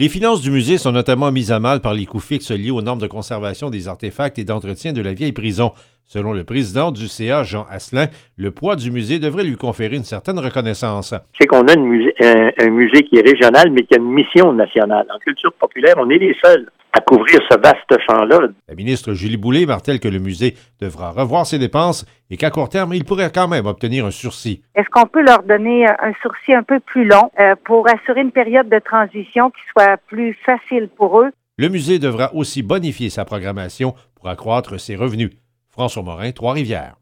Les finances du musée sont notamment mises à mal par les coûts fixes liés aux normes de conservation des artefacts et d'entretien de la vieille prison. Selon le président du CA, Jean Asselin, le poids du musée devrait lui conférer une certaine reconnaissance. C'est qu'on a un, musée qui est régional, mais qui a une mission nationale. En culture populaire, on est les seuls à couvrir ce vaste champ-là. La ministre Julie Boulay martèle que le musée devra revoir ses dépenses et qu'à court terme, il pourrait quand même obtenir un sursis. Est-ce qu'on peut leur donner un sursis un peu plus long euh, pour assurer une période de transition qui soit plus facile pour eux? Le musée devra aussi bonifier sa programmation pour accroître ses revenus. François Morin, Trois-Rivières.